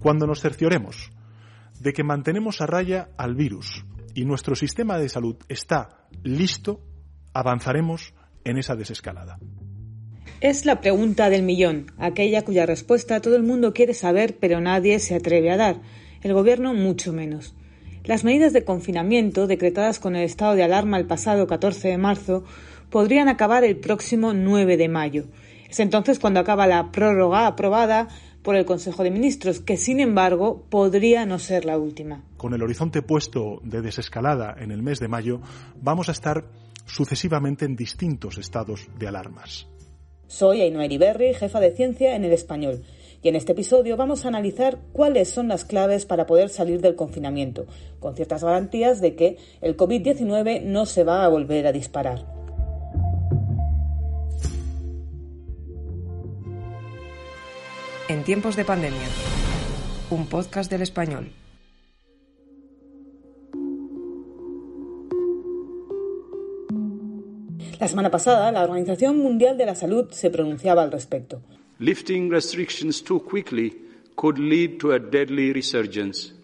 Cuando nos cercioremos de que mantenemos a raya al virus y nuestro sistema de salud está listo, avanzaremos en esa desescalada. Es la pregunta del millón, aquella cuya respuesta todo el mundo quiere saber pero nadie se atreve a dar, el gobierno mucho menos. Las medidas de confinamiento decretadas con el estado de alarma el pasado 14 de marzo podrían acabar el próximo 9 de mayo. Es entonces cuando acaba la prórroga aprobada por el Consejo de Ministros, que sin embargo podría no ser la última. Con el horizonte puesto de desescalada en el mes de mayo, vamos a estar sucesivamente en distintos estados de alarmas. Soy Ainhoa Berry, jefa de ciencia en el español, y en este episodio vamos a analizar cuáles son las claves para poder salir del confinamiento, con ciertas garantías de que el COVID-19 no se va a volver a disparar. En tiempos de pandemia, un podcast del español. La semana pasada, la Organización Mundial de la Salud se pronunciaba al respecto. Lifting restrictions too quickly could lead to a deadly resurgence.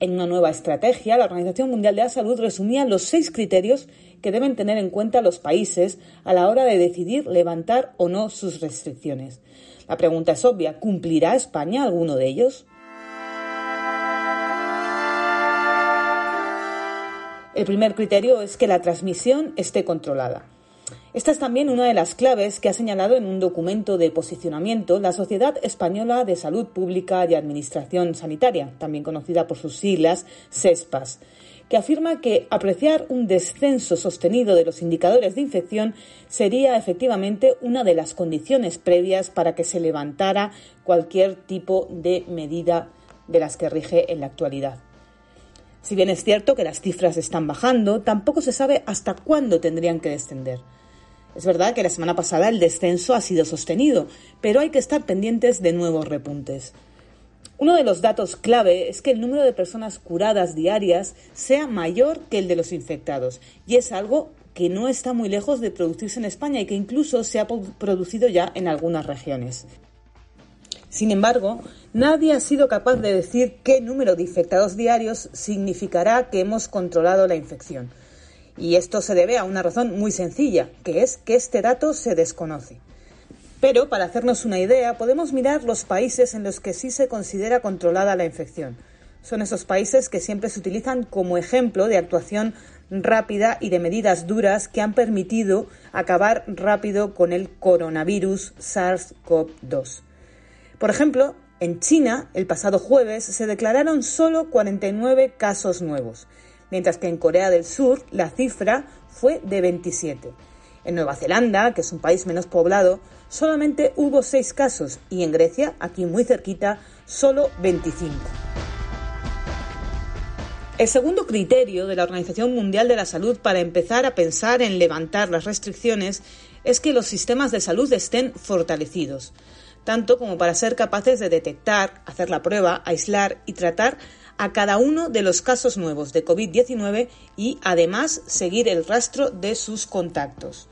En una nueva estrategia, la Organización Mundial de la Salud resumía los seis criterios que deben tener en cuenta los países a la hora de decidir levantar o no sus restricciones. La pregunta es obvia, ¿cumplirá España alguno de ellos? El primer criterio es que la transmisión esté controlada. Esta es también una de las claves que ha señalado en un documento de posicionamiento la Sociedad Española de Salud Pública y Administración Sanitaria, también conocida por sus siglas SESPAS que afirma que apreciar un descenso sostenido de los indicadores de infección sería efectivamente una de las condiciones previas para que se levantara cualquier tipo de medida de las que rige en la actualidad. Si bien es cierto que las cifras están bajando, tampoco se sabe hasta cuándo tendrían que descender. Es verdad que la semana pasada el descenso ha sido sostenido, pero hay que estar pendientes de nuevos repuntes. Uno de los datos clave es que el número de personas curadas diarias sea mayor que el de los infectados, y es algo que no está muy lejos de producirse en España y que incluso se ha producido ya en algunas regiones. Sin embargo, nadie ha sido capaz de decir qué número de infectados diarios significará que hemos controlado la infección. Y esto se debe a una razón muy sencilla, que es que este dato se desconoce. Pero, para hacernos una idea, podemos mirar los países en los que sí se considera controlada la infección. Son esos países que siempre se utilizan como ejemplo de actuación rápida y de medidas duras que han permitido acabar rápido con el coronavirus SARS-CoV-2. Por ejemplo, en China, el pasado jueves se declararon solo 49 casos nuevos, mientras que en Corea del Sur la cifra fue de 27. En Nueva Zelanda, que es un país menos poblado, solamente hubo seis casos y en Grecia, aquí muy cerquita, solo 25. El segundo criterio de la Organización Mundial de la Salud para empezar a pensar en levantar las restricciones es que los sistemas de salud estén fortalecidos, tanto como para ser capaces de detectar, hacer la prueba, aislar y tratar a cada uno de los casos nuevos de COVID-19 y además seguir el rastro de sus contactos.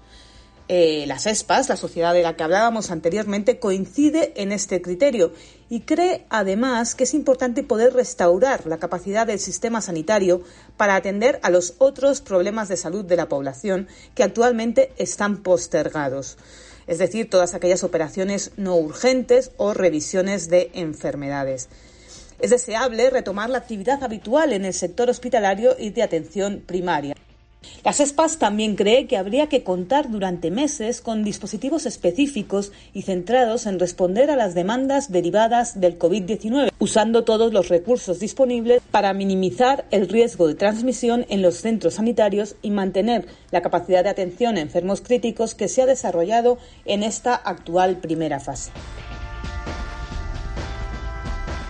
Eh, las ESPAS, la sociedad de la que hablábamos anteriormente, coincide en este criterio y cree además que es importante poder restaurar la capacidad del sistema sanitario para atender a los otros problemas de salud de la población que actualmente están postergados, es decir, todas aquellas operaciones no urgentes o revisiones de enfermedades. Es deseable retomar la actividad habitual en el sector hospitalario y de atención primaria. Las ESPAS también cree que habría que contar durante meses con dispositivos específicos y centrados en responder a las demandas derivadas del COVID-19, usando todos los recursos disponibles para minimizar el riesgo de transmisión en los centros sanitarios y mantener la capacidad de atención a enfermos críticos que se ha desarrollado en esta actual primera fase.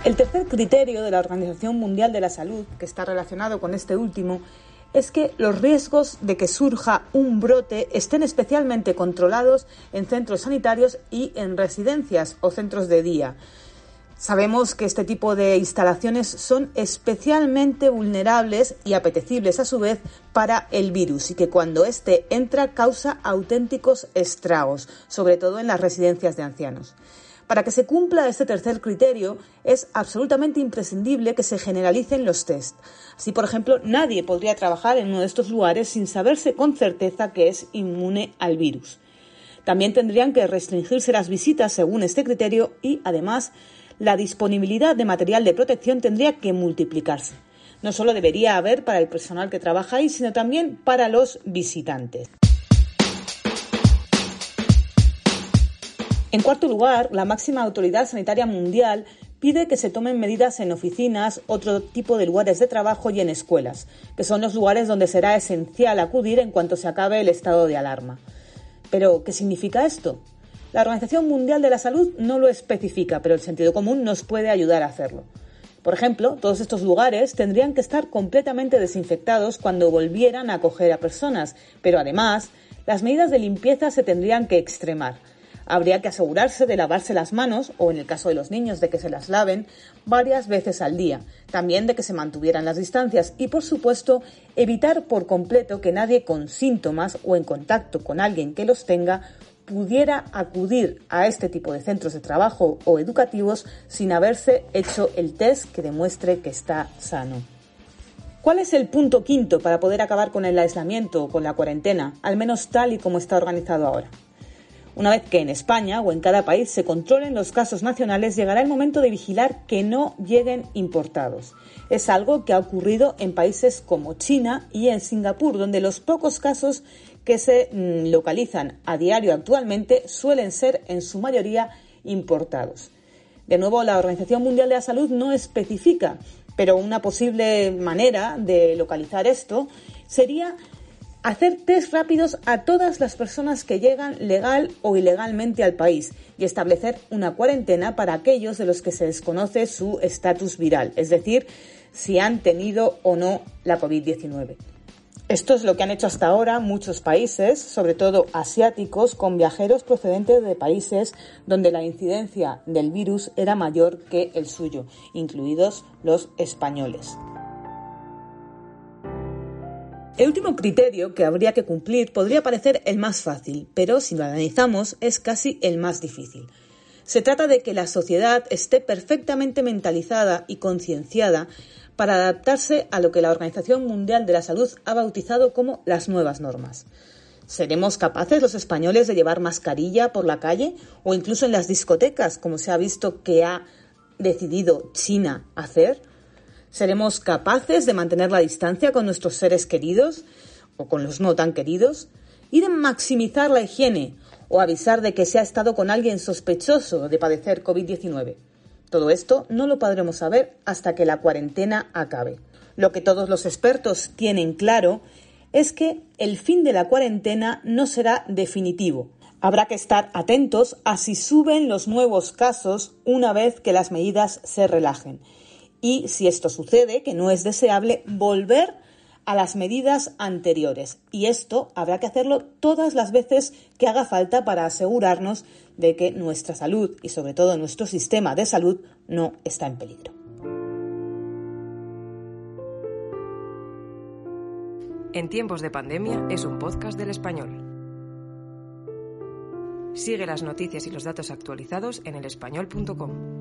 El tercer criterio de la Organización Mundial de la Salud, que está relacionado con este último, es que los riesgos de que surja un brote estén especialmente controlados en centros sanitarios y en residencias o centros de día. Sabemos que este tipo de instalaciones son especialmente vulnerables y apetecibles a su vez para el virus y que cuando éste entra causa auténticos estragos, sobre todo en las residencias de ancianos. Para que se cumpla este tercer criterio, es absolutamente imprescindible que se generalicen los test. Así, por ejemplo, nadie podría trabajar en uno de estos lugares sin saberse con certeza que es inmune al virus. También tendrían que restringirse las visitas según este criterio y, además, la disponibilidad de material de protección tendría que multiplicarse. No solo debería haber para el personal que trabaja ahí, sino también para los visitantes. En cuarto lugar, la máxima autoridad sanitaria mundial pide que se tomen medidas en oficinas, otro tipo de lugares de trabajo y en escuelas, que son los lugares donde será esencial acudir en cuanto se acabe el estado de alarma. Pero, ¿qué significa esto? La Organización Mundial de la Salud no lo especifica, pero el sentido común nos puede ayudar a hacerlo. Por ejemplo, todos estos lugares tendrían que estar completamente desinfectados cuando volvieran a acoger a personas, pero además, las medidas de limpieza se tendrían que extremar Habría que asegurarse de lavarse las manos, o en el caso de los niños de que se las laven, varias veces al día, también de que se mantuvieran las distancias y, por supuesto, evitar por completo que nadie con síntomas o en contacto con alguien que los tenga pudiera acudir a este tipo de centros de trabajo o educativos sin haberse hecho el test que demuestre que está sano. ¿Cuál es el punto quinto para poder acabar con el aislamiento o con la cuarentena, al menos tal y como está organizado ahora? Una vez que en España o en cada país se controlen los casos nacionales, llegará el momento de vigilar que no lleguen importados. Es algo que ha ocurrido en países como China y en Singapur, donde los pocos casos que se mm, localizan a diario actualmente suelen ser en su mayoría importados. De nuevo, la Organización Mundial de la Salud no especifica, pero una posible manera de localizar esto sería hacer test rápidos a todas las personas que llegan legal o ilegalmente al país y establecer una cuarentena para aquellos de los que se desconoce su estatus viral, es decir, si han tenido o no la COVID-19. Esto es lo que han hecho hasta ahora muchos países, sobre todo asiáticos, con viajeros procedentes de países donde la incidencia del virus era mayor que el suyo, incluidos los españoles. El último criterio que habría que cumplir podría parecer el más fácil, pero si lo analizamos es casi el más difícil. Se trata de que la sociedad esté perfectamente mentalizada y concienciada para adaptarse a lo que la Organización Mundial de la Salud ha bautizado como las nuevas normas. ¿Seremos capaces los españoles de llevar mascarilla por la calle o incluso en las discotecas, como se ha visto que ha decidido China hacer? ¿Seremos capaces de mantener la distancia con nuestros seres queridos o con los no tan queridos? ¿Y de maximizar la higiene o avisar de que se ha estado con alguien sospechoso de padecer COVID-19? Todo esto no lo podremos saber hasta que la cuarentena acabe. Lo que todos los expertos tienen claro es que el fin de la cuarentena no será definitivo. Habrá que estar atentos a si suben los nuevos casos una vez que las medidas se relajen y, si esto sucede, que no es deseable, volver a las medidas anteriores. Y esto habrá que hacerlo todas las veces que haga falta para asegurarnos de que nuestra salud y sobre todo nuestro sistema de salud no está en peligro. En tiempos de pandemia es un podcast del español. Sigue las noticias y los datos actualizados en elespañol.com.